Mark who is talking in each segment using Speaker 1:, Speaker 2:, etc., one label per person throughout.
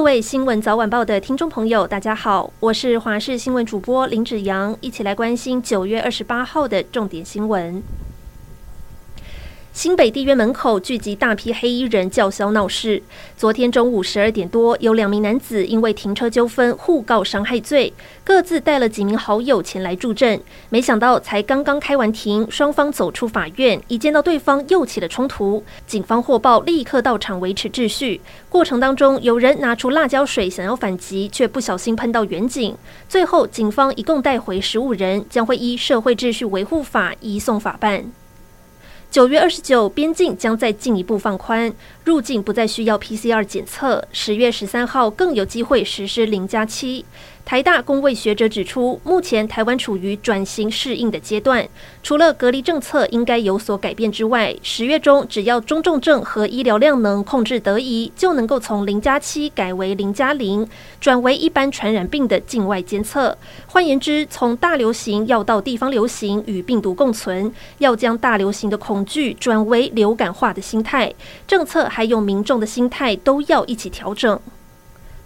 Speaker 1: 各位新闻早晚报的听众朋友，大家好，我是华视新闻主播林子扬，一起来关心九月二十八号的重点新闻。新北地院门口聚集大批黑衣人叫嚣闹事。昨天中午十二点多，有两名男子因为停车纠纷互告伤害罪，各自带了几名好友前来助阵。没想到才刚刚开完庭，双方走出法院，一见到对方又起了冲突。警方获报，立刻到场维持秩序。过程当中，有人拿出辣椒水想要反击，却不小心喷到员警。最后，警方一共带回十五人，将会依社会秩序维护法移送法办。九月二十九，边境将再进一步放宽，入境不再需要 PCR 检测。十月十三号更有机会实施零加七。台大公卫学者指出，目前台湾处于转型适应的阶段，除了隔离政策应该有所改变之外，十月中只要中重症和医疗量能控制得宜，就能够从零加七改为零加零，转为一般传染病的境外监测。换言之，从大流行要到地方流行与病毒共存，要将大流行的恐惧转为流感化的心态，政策还有民众的心态都要一起调整。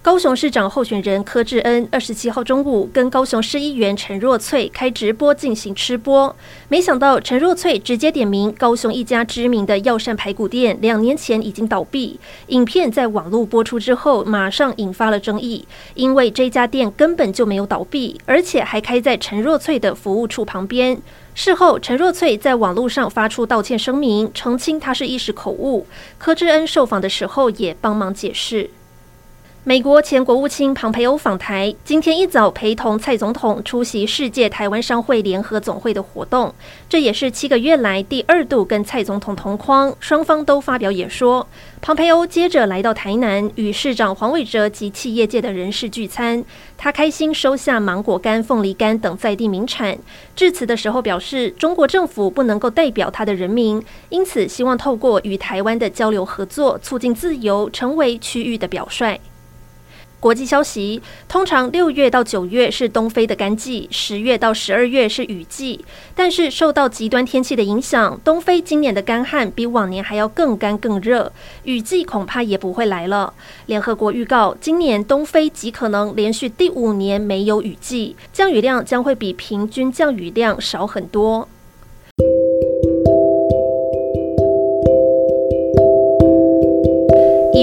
Speaker 1: 高雄市长候选人柯志恩二十七号中午跟高雄市议员陈若翠开直播进行吃播，没想到陈若翠直接点名高雄一家知名的药膳排骨店两年前已经倒闭。影片在网络播出之后，马上引发了争议，因为这家店根本就没有倒闭，而且还开在陈若翠的服务处旁边。事后，陈若翠在网络上发出道歉声明，澄清她是一时口误。柯志恩受访的时候也帮忙解释。美国前国务卿庞培欧访台，今天一早陪同蔡总统出席世界台湾商会联合总会的活动，这也是七个月来第二度跟蔡总统同框，双方都发表演说。庞培欧接着来到台南，与市长黄伟哲及企业界的人士聚餐，他开心收下芒果干、凤梨干等在地名产。致辞的时候表示，中国政府不能够代表他的人民，因此希望透过与台湾的交流合作，促进自由，成为区域的表率。国际消息：通常六月到九月是东非的干季，十月到十二月是雨季。但是受到极端天气的影响，东非今年的干旱比往年还要更干更热，雨季恐怕也不会来了。联合国预告，今年东非极可能连续第五年没有雨季，降雨量将会比平均降雨量少很多。